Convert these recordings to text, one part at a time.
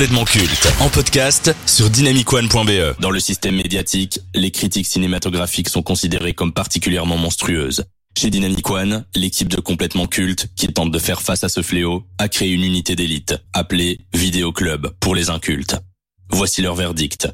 Complètement culte en podcast sur dynamicone.be. Dans le système médiatique, les critiques cinématographiques sont considérées comme particulièrement monstrueuses. Chez Dynamic One, l'équipe de complètement culte, qui tente de faire face à ce fléau, a créé une unité d'élite, appelée Vidéo Club pour les incultes. Voici leur verdict.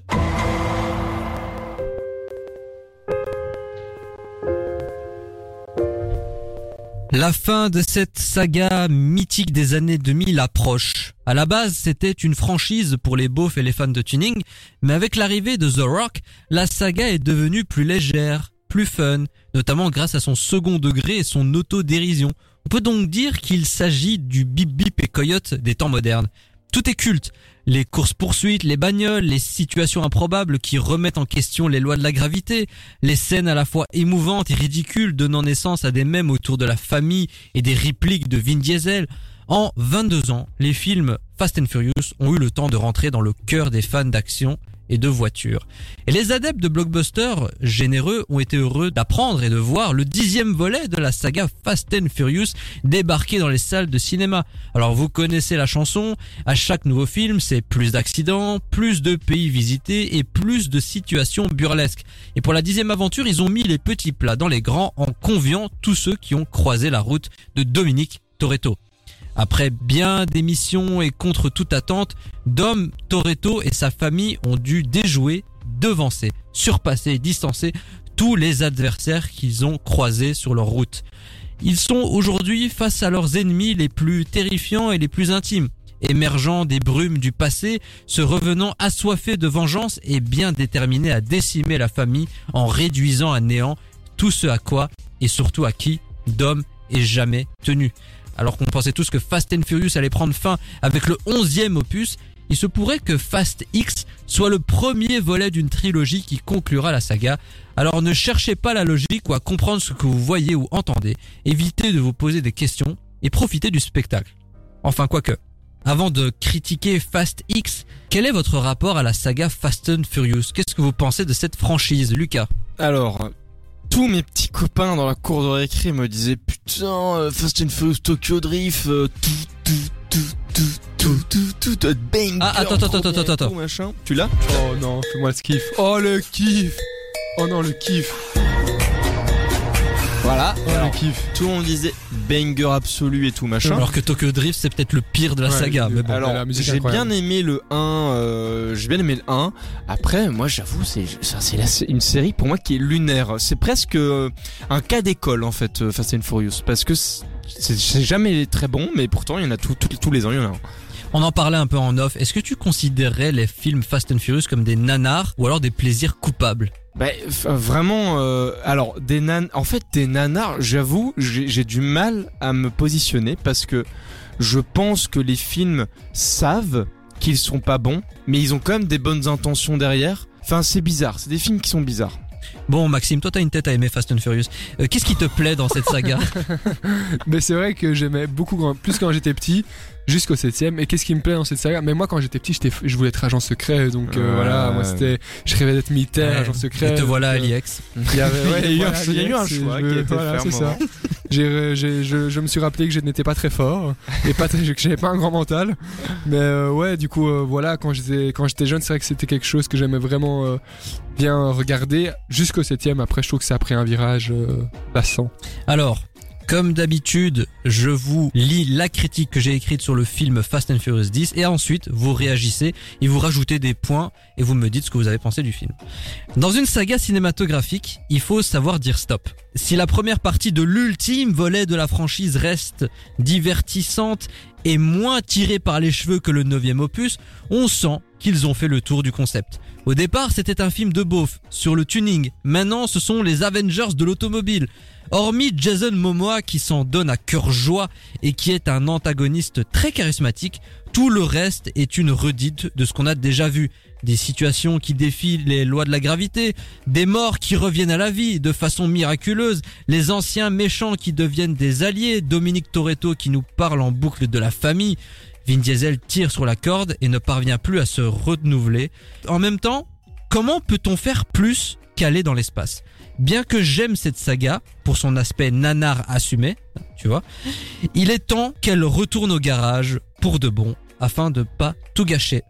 La fin de cette saga mythique des années 2000 approche. À la base, c'était une franchise pour les beaufs et les fans de tuning, mais avec l'arrivée de The Rock, la saga est devenue plus légère, plus fun, notamment grâce à son second degré et son autodérision. On peut donc dire qu'il s'agit du bip bip et coyote des temps modernes. Tout est culte. Les courses-poursuites, les bagnoles, les situations improbables qui remettent en question les lois de la gravité, les scènes à la fois émouvantes et ridicules donnant naissance à des mèmes autour de la famille et des répliques de Vin Diesel. En 22 ans, les films Fast and Furious ont eu le temps de rentrer dans le cœur des fans d'action et de voitures. Et les adeptes de blockbuster généreux ont été heureux d'apprendre et de voir le dixième volet de la saga Fast and Furious débarquer dans les salles de cinéma. Alors vous connaissez la chanson, à chaque nouveau film c'est plus d'accidents, plus de pays visités et plus de situations burlesques. Et pour la dixième aventure ils ont mis les petits plats dans les grands en conviant tous ceux qui ont croisé la route de Dominique Toretto. Après bien des missions et contre toute attente, Dom Toretto et sa famille ont dû déjouer, devancer, surpasser distancer tous les adversaires qu'ils ont croisés sur leur route. Ils sont aujourd'hui face à leurs ennemis les plus terrifiants et les plus intimes, émergeant des brumes du passé, se revenant assoiffés de vengeance et bien déterminés à décimer la famille en réduisant à néant tout ce à quoi et surtout à qui Dom est jamais tenu. Alors qu'on pensait tous que Fast and Furious allait prendre fin avec le onzième opus, il se pourrait que Fast X soit le premier volet d'une trilogie qui conclura la saga. Alors ne cherchez pas la logique ou à comprendre ce que vous voyez ou entendez, évitez de vous poser des questions et profitez du spectacle. Enfin quoique. Avant de critiquer Fast X, quel est votre rapport à la saga Fast and Furious? Qu'est-ce que vous pensez de cette franchise, Lucas? Alors, tous mes petits copains dans la cour de récré me disaient putain euh, Fast and Furious Tokyo Drift euh, tout tout tout tout tout tout tout bang Ah, attends, attends, attends, attends, attends. machin tu l'as? Oh non, fais-moi le kiff. Oh le kiff Oh non, le kiff voilà Oh Alors, le kiff tout le monde disait banger absolu et tout machin Alors que Tokyo Drift c'est peut-être le pire de la Ouais, saga. Mais bon. alors j'ai bien aimé le 1 euh, j'ai bien aimé le 1 après moi j'avoue c'est ça, c'est la- c'est une série pour moi qui est lunaire c'est presque euh, un cas d'école en fait euh, Fast and Furious parce que c'est c'est jamais très bon mais pourtant il y en a tout- tout- tous les ans il y en a un. On en parlait un peu en off. Est-ce que tu considérerais les films Fast and Furious comme des nanars ou alors des plaisirs coupables? Bah, vraiment, euh, alors des nan, en fait des nanars, j'avoue, j'ai j'ai du mal à me positionner parce que je pense que les films savent qu'ils sont pas bons, mais ils ont quand même des bonnes intentions derrière. Enfin, c'est bizarre, c'est des films qui sont bizarres. Bon Maxime, toi t'as une tête à aimer Fast and Furious. Euh, Qu'est-ce qui te plaît dans cette saga Mais c'est vrai que j'aimais beaucoup, grand- plus quand j'étais petit, jusqu'au 7ème. Et qu'est-ce qui me plaît dans cette saga? Mais moi, quand j'étais petit, je voulais être agent secret. Donc euh, Ouais. voilà, moi c'était. Je rêvais d'être militaire, Ouais. agent secret. Et te voilà donc, euh, Aliex. Il y, avait, ouais, Il y a eu un- voilà, il y a eu un Alex, choix je- qui a été voilà, fait à ça. J'ai, j'ai- je, je me suis rappelé que je n'étais pas très fort et pas très, que j'avais pas un grand mental. Mais euh, ouais, du coup, euh, voilà, quand j'étais, quand j'étais jeune, c'est vrai que c'était quelque chose que j'aimais vraiment euh, bien regarder jusqu'au 7ème. Après, je trouve que ça a pris un virage euh, lassant. Alors, comme d'habitude, je vous lis la critique que j'ai écrite sur le film Fast and Furious 10 et ensuite vous réagissez et vous rajoutez des points et vous me dites ce que vous avez pensé du film. Dans une saga cinématographique, il faut savoir dire stop. Si la première partie de l'ultime volet de la franchise reste divertissante et moins tirée par les cheveux que le neuvième opus, on sent qu'ils ont fait le tour du concept. Au départ, c'était un film de beauf sur le tuning. Maintenant, ce sont les Avengers de l'automobile. Hormis Jason Momoa qui s'en donne à cœur joie et qui est un antagoniste très charismatique, tout le reste est une redite de ce qu'on a déjà vu. Des situations qui défient les lois de la gravité, des morts qui reviennent à la vie de façon miraculeuse, les anciens méchants qui deviennent des alliés, Dominique Toretto qui nous parle en boucle de la famille, Vin Diesel tire sur la corde et ne parvient plus à se renouveler. En même temps, comment peut-on faire plus qu'aller dans l'espace? Bien que j'aime cette saga pour son aspect nanar assumé, tu vois, il est temps qu'elle retourne au garage pour de bon afin de pas tout gâcher.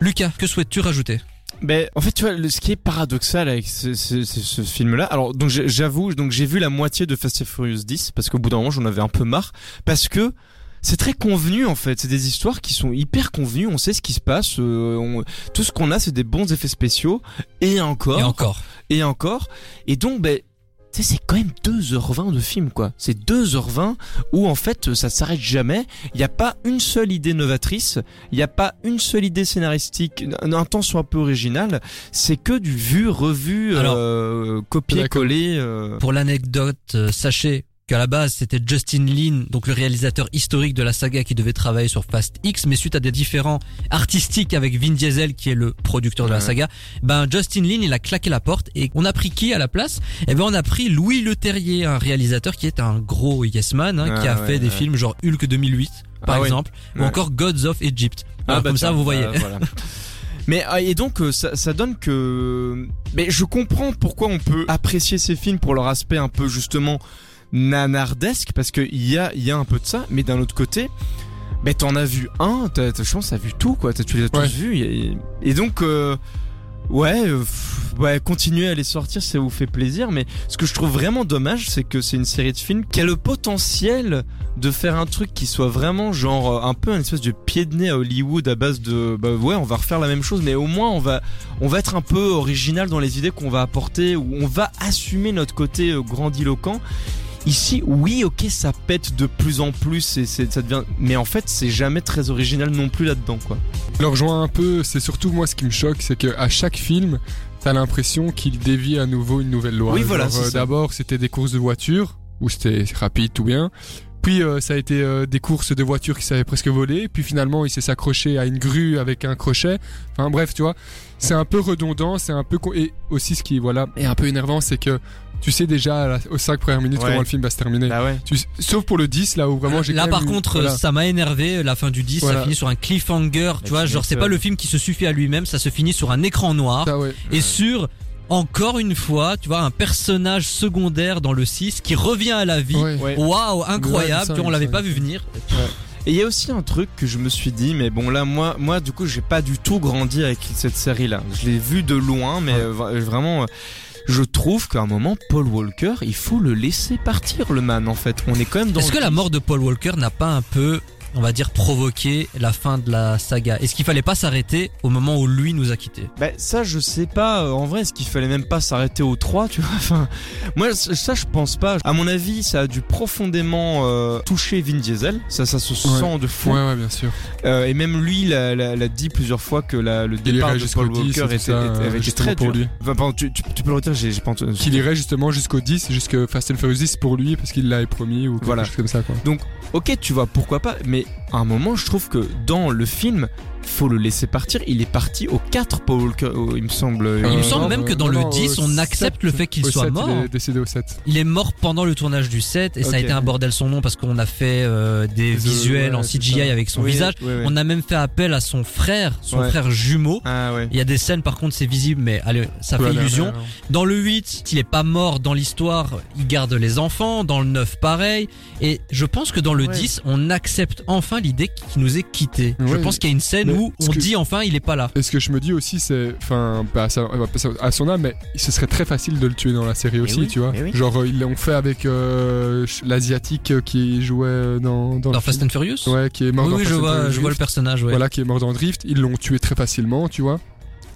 Lucas, que souhaites-tu rajouter? Ben, en fait, tu vois, ce qui est paradoxal avec ce, ce- film-là, alors donc j'avoue, donc j'ai vu la moitié de Fast and Furious 10 parce qu'au bout d'un moment j'en avais un peu marre parce que c'est très convenu en fait. C'est des histoires qui sont hyper convenues. On sait ce qui se passe. euh, on- tout ce qu'on a, c'est des bons effets spéciaux et encore Et encore. et encore. Et donc, ben, c'est quand même 2h20 de film, quoi. C'est 2h20 où, en fait, ça s'arrête jamais. Il n'y a pas une seule idée novatrice. Il n'y a pas une seule idée scénaristique, un temps soit un peu original. C'est que du vu, revu, euh, copier-coller. euh. Pour l'anecdote, euh, sachez qu'à la base c'était Justin Lin, donc le réalisateur historique de la saga qui devait travailler sur Fast X, mais suite à des différends artistiques avec Vin Diesel qui est le producteur de la saga, ben Justin Lin il a claqué la porte et on a pris qui à la place? Eh ben on a pris Louis Leterrier, un réalisateur qui est un gros yes man, hein, qui Ah a ouais, fait des films genre Hulk 2008 par Ah ouais. exemple, ou Ouais. encore Gods of Egypt. Voilà, bah comme ça vous voyez. bah, voilà. Mais ah, et donc euh, ça, ça donne que mais je comprends pourquoi on peut apprécier ces films pour leur aspect un peu justement nanardesque parce que il y a y a un peu de ça mais d'un autre côté ben t'en as vu un t'as, t'as- je pense t'as vu tout quoi t'as, tu les as tous Ouais. vus et, et donc euh, ouais euh, ouais continuer à les sortir ça vous fait plaisir mais ce que je trouve vraiment dommage c'est que c'est une série de films qui a le potentiel de faire un truc qui soit vraiment genre euh, un peu un espèce de pied de nez à Hollywood à base de bah ouais on va refaire la même chose mais au moins on va on va être un peu original dans les idées qu'on va apporter ou on va assumer notre côté euh, grandiloquent Ici, oui, ok, ça pète de plus en plus et ça devient, mais en fait, c'est jamais très original non plus là-dedans, quoi. Je le rejoins un peu, c'est surtout moi ce qui me choque, c'est qu'à chaque film, t'as l'impression qu'il dévie à nouveau une nouvelle loi. Oui, voilà, euh, ça. D'abord, c'était des courses de voitures, où c'était rapide, tout bien. Puis euh, ça a été euh, des courses de voitures qui savaient presque voler. Puis finalement, il s'est s'accroché à une grue avec un crochet. Enfin bref, tu vois, c'est un peu redondant, c'est un peu et aussi ce qui voilà est un peu énervant, c'est que tu sais déjà la- aux 5 premières minutes Ouais. comment le film va se terminer. Bah ouais. Tu- sauf pour le 10 là où vraiment j'ai Là quand par même contre voilà. ça m'a énervé la fin du 10 ça finit sur un cliffhanger tu vois genre c'est pas le film qui se suffit à lui-même ça se finit sur un écran noir Ah ouais. et sur encore une fois tu vois un personnage secondaire dans le 6 qui revient à la vie. Ouais. waouh incroyable Ouais, ça, tu vois, on l'avait pas vu venir Et il y a aussi un truc que je me suis dit, mais bon là, moi, moi, du coup, j'ai pas du tout grandi avec cette série-là. Je l'ai vu de loin, mais euh, vraiment, euh, je trouve qu'à un moment, Paul Walker, il faut le laisser partir, le man. En fait, on est quand même dans. est-ce que la mort de Paul Walker n'a pas un peu on va dire provoqué la fin de la saga. Est-ce qu'il fallait pas s'arrêter au moment où lui nous a quittés? Bah ça je sais pas euh, en vrai est-ce qu'il fallait même pas s'arrêter au 3 tu vois? Enfin moi ça je pense pas. À mon avis ça a dû profondément euh, toucher Vin Diesel. Ça ça se sent de fou. Ouais, ouais, bien sûr. Euh, et même lui l'a, dit plusieurs fois que la, le départ de jusqu'au Paul 10 Walker et tout était, euh, très pour dur. lui. Enfin, pardon, tu, tu, tu peux le redire j'ai, pas entendu. Qu'il irait justement jusqu'au 10, jusque Fast and Furious 10 pour lui, parce qu'il l'avait promis, ou quelque Voilà. chose comme ça, quoi. ok tu vois pourquoi pas mais à un moment je trouve que dans le film faut le laisser partir il est parti au 4 Paul oh, il me semble il me Euh, semble non, même que dans non, le non, 10 au on accepte le 7, fait qu'il soit 7, mort Il est décédé au 7. Il est mort pendant le tournage du set et ça a été un bordel son nom parce qu'on a fait euh, des visuels ouais, en CGI avec son Oui, visage. On a même fait appel à son frère, son Ouais. frère jumeau. ah ouais Il y a des scènes par contre c'est visible mais allez ça fait illusion. Dans le 8, il est pas mort dans l'histoire, il garde les enfants. Dans le 9 pareil. Et je pense que dans le Ouais. 10 on accepte enfin l'idée qu'il nous ait quitté. Je pense qu'il y a une scène où ce on que- dit enfin il est pas là. Et ce que je me dis aussi, c'est, enfin, bah, euh, à son âme, mais ce serait très facile de le tuer dans la série aussi, oui, tu vois. eh oui. Genre, euh, ils l'ont fait avec euh, l'asiatique euh, qui jouait euh, dans, dans, Fast and Furious? Ouais, qui est mort Oui, dans oui, je and vois, Furious je vois le personnage. Ouais. Voilà, qui est mort dans Drift. Ils l'ont tué très facilement, tu vois.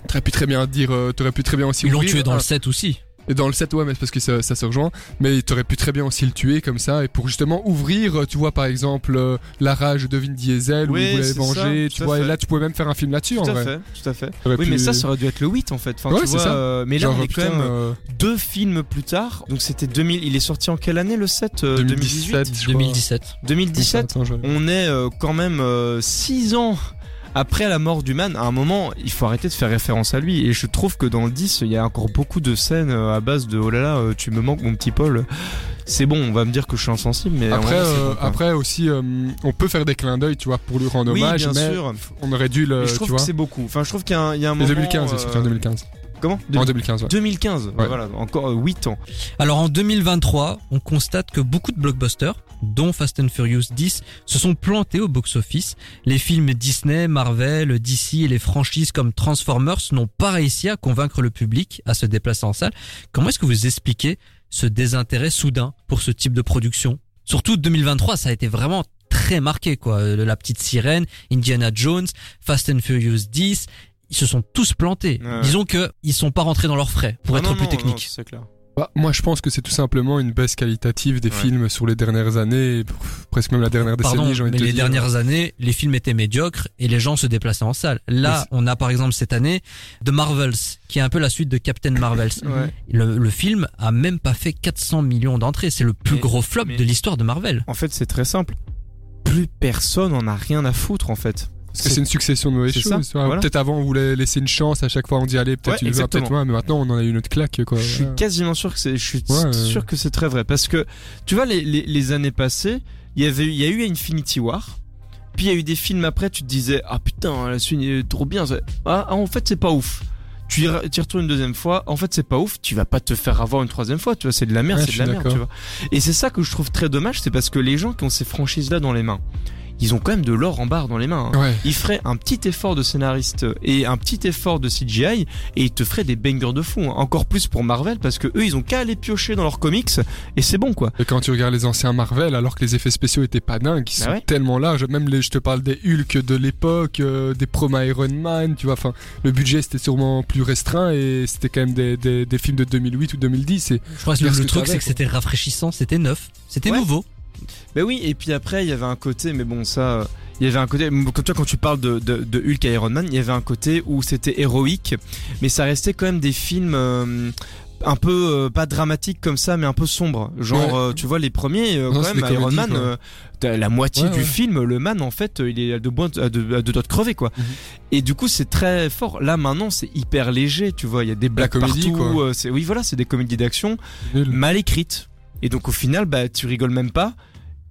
T'aurais pu très bien dire, euh, t'aurais pu très bien aussi Ils l'ont tué dans le 7 aussi. Et dans le 7, ouais, mais c'est parce que ça, ça se rejoint. Mais t'aurais pu très bien aussi le tuer comme ça. Et pour justement ouvrir, euh, tu vois, par exemple, euh, la rage de Vin Diesel, où il voulait ça, venger, tu vois. fait. Et là, tu pouvais même faire un film là-dessus, en tout à vrai. fait tout à fait oui pu- mais ça ça aurait dû être le 8 en fait enfin, Ouais, tu vois, ça. euh, mais là Genre, on est putain, quand même euh, deux films plus tard donc c'était 2000 il est sorti en quelle année le 7 euh, 2018 2017, je crois. 2017. 2017 Attends, je- on est quand même 6 ans après la mort du man, à un moment, il faut arrêter de faire référence à lui. Et je trouve que dans le 10, il y a encore beaucoup de scènes euh, à base de oh là là, euh, tu me manques mon petit Paul. c'est bon, on va me dire que je suis insensible, mais Après, vrai, euh, bon, après aussi, euh, on peut faire des clins d'œil, tu vois, pour lui rendre oui, hommage, bien mais sûr. on aurait dû le, Mais je trouve que c'est beaucoup. Enfin, je trouve qu'il y a un, il y a un Et moment. 2015, c'est euh, sorti en 2015. Comment En 2015, ouais. 2015. Ouais. Voilà, encore 8 ans. Alors en 2023, on constate que beaucoup de blockbusters, dont Fast and Furious 10, se sont plantés au box-office. Les films Disney, Marvel, DC et les franchises comme Transformers n'ont pas réussi à convaincre le public à se déplacer en salle. Comment est-ce que vous expliquez ce désintérêt soudain pour ce type de production? Surtout 2023, ça a été vraiment très marqué quoi. Euh, La petite sirène, Indiana Jones, Fast and Furious 10, ils se sont tous plantés. Ouais. Disons que ils sont pas rentrés dans leurs frais pour Ah être non, plus non, technique. non, c'est clair. Bah, moi, je pense que c'est tout simplement une baisse qualitative des Ouais. films sur les dernières années, pff, presque même la dernière décennie, Pardon, j'ai envie mais de te les dire. dernières années, les films étaient médiocres et les gens se déplaçaient en salle. Là, on a par exemple cette année The Marvels, qui est un peu la suite de Captain Marvels. Ouais. Le, le film a même pas fait 400 millions d'entrées. C'est le plus Mais- gros flop mais- de l'histoire de Marvel. En fait, c'est très simple. Plus personne en a rien à foutre, en fait. Parce que c'est une succession de mauvaises choses. voilà. Peut-être avant, on voulait laisser une chance. À chaque fois, on dit allez, peut-être Ouais, une vingt, peut-être moins. Mais maintenant, on en a eu une autre claque, quoi. Je suis quasiment sûr que c'est, je suis Ouais, ouais. sûr que c'est très vrai. Parce que, tu vois, les, les, les années passées, il y avait, il y a eu Infinity War. Puis il y a eu des films après, tu te disais, ah putain, la suite est trop bien. Ah, ah, en fait, c'est pas ouf. Tu y, re- tu y retournes une deuxième fois, en fait, c'est pas ouf. Tu vas pas te faire avoir une troisième fois, tu vois, c'est de la merde, c'est de la merde, d'accord. tu vois. Et c'est ça que je trouve très dommage, c'est parce que les gens qui ont ces franchises-là dans les mains, ils ont quand même de l'or en barre dans les mains. hein. Ouais. Ils feraient un petit effort de scénariste et un petit effort de CGI et ils te feraient des bangers de fou. hein. Encore plus pour Marvel parce que eux ils ont qu'à aller piocher dans leurs comics et c'est bon quoi. Et quand tu regardes les anciens Marvel, alors que les effets spéciaux étaient pas dingues, ils Bah sont ouais. tellement larges. Même les, je te parle des Hulk de l'époque, euh, des promo Iron Man, tu vois. Enfin, le budget c'était sûrement plus restreint et c'était quand même des, des, des films de 2008 ou 2010. Et Je crois que le, truc, c'est que c'était rafraîchissant, c'était neuf, c'était Ouais. nouveau. Bah oui et puis après il y avait un côté mais bon ça il y avait un côté comme toi quand tu parles de, de, de Hulk et Iron Man il y avait un côté où c'était héroïque mais ça restait quand même des films euh, un peu euh, pas dramatiques comme ça mais un peu sombres. Genre Ouais. euh, tu vois les premiers euh, Non, quand même Iron Man la moitié Ouais, du film le man en fait il est deux doigts de crever quoi. Mhm. et du coup c'est très fort. Là maintenant c'est hyper léger tu vois. Il y a des blagues comédie, partout c'est oui voilà c'est des comédies d'action mal écrites. Et donc au final bah tu rigoles même pas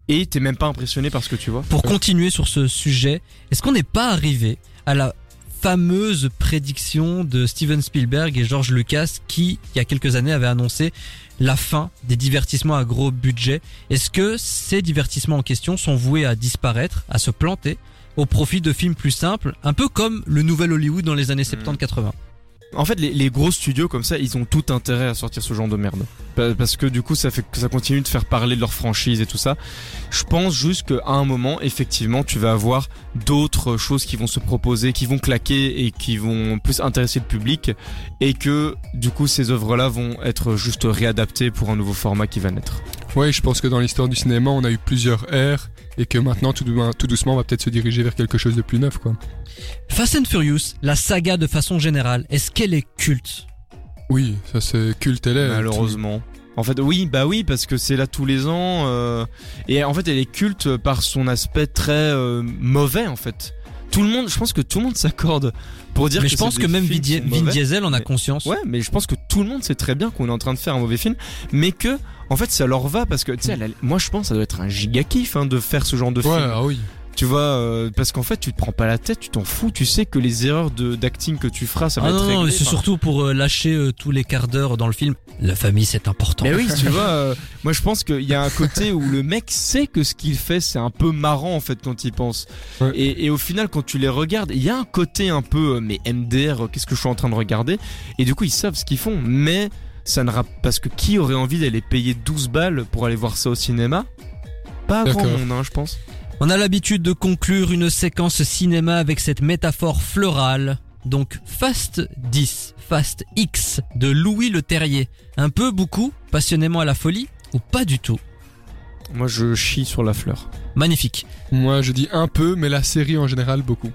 et t'es même pas impressionné par ce que tu vois. Pour continuer sur ce sujet, est-ce qu'on n'est pas arrivé à la fameuse prédiction de Steven Spielberg et George Lucas qui, il y a quelques années, avait annoncé la fin des divertissements à gros budget? Est-ce que ces divertissements en question sont voués à disparaître, à se planter au profit de films plus simples, un peu comme le nouvel Hollywood dans les années 70-80 En fait, les, gros studios comme ça, ils ont tout intérêt à sortir ce genre de merde. Pa- Parce que du coup, ça fait ça continue de faire parler de leur franchise et tout ça. Je pense juste qu'à un moment, effectivement, tu vas avoir d'autres choses qui vont se proposer, qui vont claquer et qui vont plus intéresser le public. Et que du coup, ces œuvres-là vont être juste réadaptées pour un nouveau format qui va naître. Ouais, je pense que dans l'histoire du cinéma, on a eu plusieurs ères et que maintenant, tout, tout doucement, on va peut-être se diriger vers quelque chose de plus neuf, quoi. Fast and Furious, la saga de façon générale, est-ce qu'elle est culte? Oui, ça c'est culte, elle est. Malheureusement. En fait, oui, bah oui, parce que c'est là tous les ans. euh, et en fait, elle est culte par son aspect très euh, mauvais, en fait. Tout le monde, je pense que tout le monde s'accorde pour dire Mais que je pense que même Vin. Diesel en a Mais- conscience. Ouais, mais je pense que tout le monde sait très bien qu'on est en train de faire un mauvais film, mais que, en fait, ça leur va parce que, tu sais, moi je pense que ça doit être un giga kiff hein, de faire ce genre de Ouais, film. ah oui. Tu vois, euh, parce qu'en fait, tu te prends pas la tête, tu t'en fous, tu sais que les erreurs de d'acting que tu feras, ça va Ah être non, non, réglé. mais c'est Enfin, surtout pour euh, lâcher euh, tous les quarts d'heure dans le film. La famille, c'est important. Mais oui, tu vois, euh, moi je pense qu'il y a un côté où le mec sait que ce qu'il fait c'est un peu marrant en fait quand il pense. Ouais. Et, et au final quand tu les regardes, il y a un côté un peu euh, mais MDR, qu'est-ce que je suis en train de regarder? Et du coup ils savent ce qu'ils font, mais ça ne rappe parce que qui aurait envie d'aller payer 12 balles pour aller voir ça au cinéma? Pas grand monde, hein, je pense. On a l'habitude de conclure une séquence cinéma avec cette métaphore florale. Donc Fast 10, Fast X de Louis Le Terrier. Un peu, beaucoup, passionnément à la folie ou pas du tout? Moi je chie sur la fleur. Magnifique. Moi, je dis un peu, mais la série en général, beaucoup.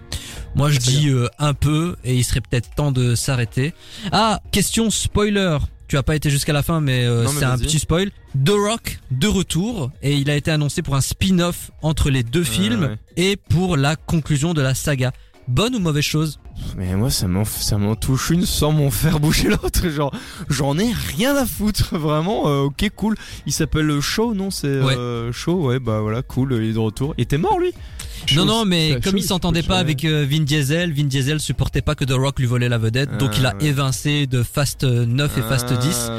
Moi je dis euh, un peu et il serait peut-être temps de s'arrêter. Ah, question spoiler. Tu as pas été jusqu'à la fin mais, euh, mais c'est un petit spoil. The Rock de retour et il a été annoncé pour un spin-off entre les deux films ouais. et pour la conclusion de la saga. Bonne ou mauvaise chose? Mais moi, ça m'en, ça m'en touche une sans m'en faire bouger l'autre. Genre, j'en ai rien à foutre. Vraiment, euh, ok, cool. Il s'appelle Shaw, non C'est Ouais. euh, Shaw, ouais, bah voilà, cool. Il est de retour. Il était mort, lui? Non, Chose- non, mais comme il s'entendait pas avec euh, Vin Diesel, Vin Diesel supportait pas que The Rock lui volait la vedette, donc Ah, il a ouais. évincé de Fast 9 et Fast 10. Ah,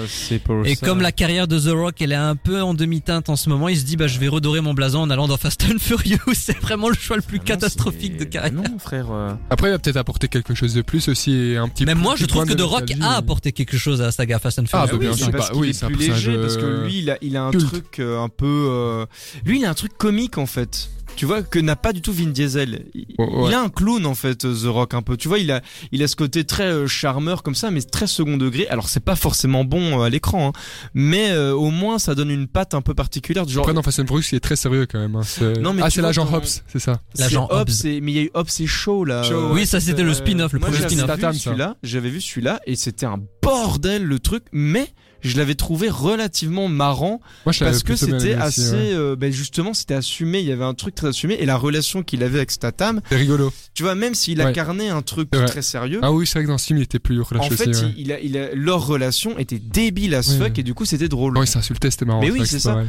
Et ça. comme la carrière de The Rock, elle est un peu en demi-teinte en ce moment, il se dit bah je vais redorer mon blason en allant dans Fast and Furious. C'est vraiment le choix le plus Ah non, catastrophique de carrière. Non, frère. euh, Après, il va peut-être apporter quelque chose de plus aussi un petit Même peu- moi, je trouve que The Rock a mais- apporté quelque chose à la saga Fast and Ah, Furious. bah, bien sûr. c'est bah, parce oui, est c'est un plus léger, parce que euh, lui, il a, il a un culte. truc euh, un peu. euh, Lui, il a un truc comique en fait. Tu vois que n'a pas du tout Vin Diesel. Il, Ouais, ouais. il a un clown en fait, The Rock un peu. Tu vois, il a, il a ce côté très euh, charmeur comme ça, mais très second degré. Alors c'est pas forcément bon euh, à l'écran, hein, mais euh, au moins ça donne une patte un peu particulière. Du genre, Après, dans Fast and Furious, il est très sérieux quand même. hein, c'est- Non, mais ah, c'est l'agent Hobbs, c'est ça. L'agent Hobbs, Hobbs. et- mais il y a eu Hobbs et Shaw là. Euh, Oui, ça c'était le euh, spin-off, le moi, premier spin-off. j'avais vu celui-là et c'était un bordel le truc, mais je l'avais trouvé relativement marrant Moi, parce que c'était assez, ouais. euh, ben justement, c'était assumé. Il y avait un truc très assumé et la relation qu'il avait avec Statham. C'est rigolo. Tu vois, même s'il Ouais. incarnait un truc très sérieux. Ah oui, c'est vrai que dans ce film, il était plus En relâché fait, aussi. ouais. il, il a, il a- leur relation était débile as fuck et du coup c'était drôle. Non, il s'insultait, c'était marrant. Mais oui, c'est ça.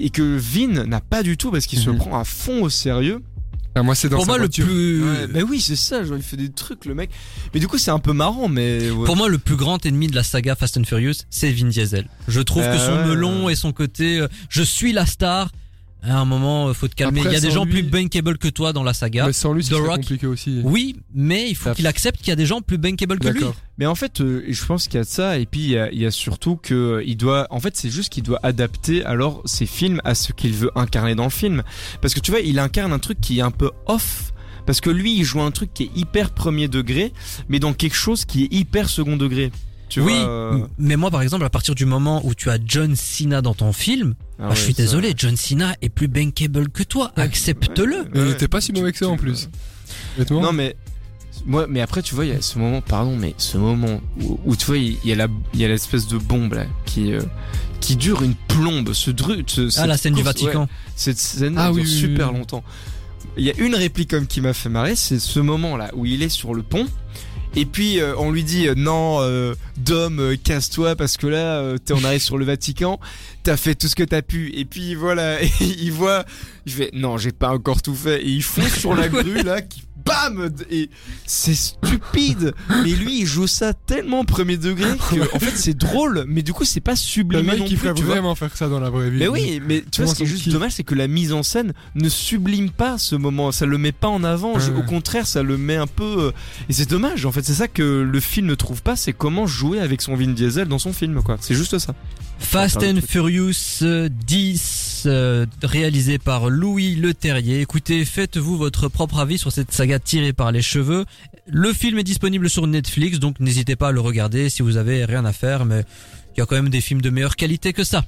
Et que Vin n'a pas du tout parce qu'il se Mhm. prend à fond au sérieux. Ah, moi, c'est dans Pour sa moi, le plus, Mais oui, c'est ça. Genre, il fait des trucs, le mec. Mais du coup, c'est un peu marrant, mais. ouais. Pour moi, le plus grand ennemi de la saga Fast and Furious, c'est Vin Diesel. Je trouve que Euh, son ouais. melon et son côté euh, je suis la star. À un moment, euh, faut te calmer. Après, il y a des gens lui- plus bankable que toi dans la saga. Mais sans lui, The c'est compliqué aussi. Oui, mais il faut qu'il accepte qu'il y a des gens plus bankable que lui. Mais en fait, euh, je pense qu'il y a de ça, et puis il y a, il y a surtout que euh, il doit. En fait, c'est juste qu'il doit adapter alors ses films à ce qu'il veut incarner dans le film, parce que tu vois, il incarne un truc qui est un peu off. Parce que lui, il joue un truc qui est hyper premier degré, mais dans quelque chose qui est hyper second degré. Tu oui, vois, euh, mais moi par exemple, à partir du moment où tu as John Cena dans ton film, ah bah, ouais, je suis ça- désolé, John Cena est plus bankable que toi. Accepte-le. Ouais, ouais. était pas si mauvais que ça en plus. Non mais moi mais après tu vois il y a ce moment pardon mais ce moment où, où, tu vois il y a la il y a l'espèce de bombe là qui euh, qui dure une plombe ce dru ce- Ah, la scène du ouais, Vatican. cette scène Ah oui, dure oui, super oui. longtemps. Il y a une réplique comme qui m'a fait marrer, c'est ce moment là où il est sur le pont et puis euh, on lui dit euh, non euh, Dom euh, casse-toi parce que là euh, t'es en arrêt sur le Vatican, t'as fait tout ce que t'as pu. Et puis voilà et il voit il fait non j'ai pas encore tout fait. Et il fonce sur la grue là qui bam et c'est stupide mais lui il joue ça tellement premier degré que en fait c'est drôle mais du coup c'est pas le sublimé mec non qui ferait vois. vraiment faire ça dans la vraie vie. Mais oui, mais tu vois, ce qui est juste dommage, c'est que la mise en scène ne sublime pas ce moment. Ça le met pas en avant. Ouais. Au contraire, ça le met un peu. euh, Et c'est dommage. En fait, c'est ça que le film ne trouve pas. C'est comment jouer avec son Vin Diesel dans son film, quoi. C'est juste ça. Fast and. Furious euh, 10, euh, réalisé par Louis Leterrier. Écoutez, faites-vous votre propre avis sur cette saga tirée par les cheveux. Le film est disponible sur Netflix, donc n'hésitez pas à le regarder si vous avez rien à faire, mais il y a quand même des films de meilleure qualité que ça.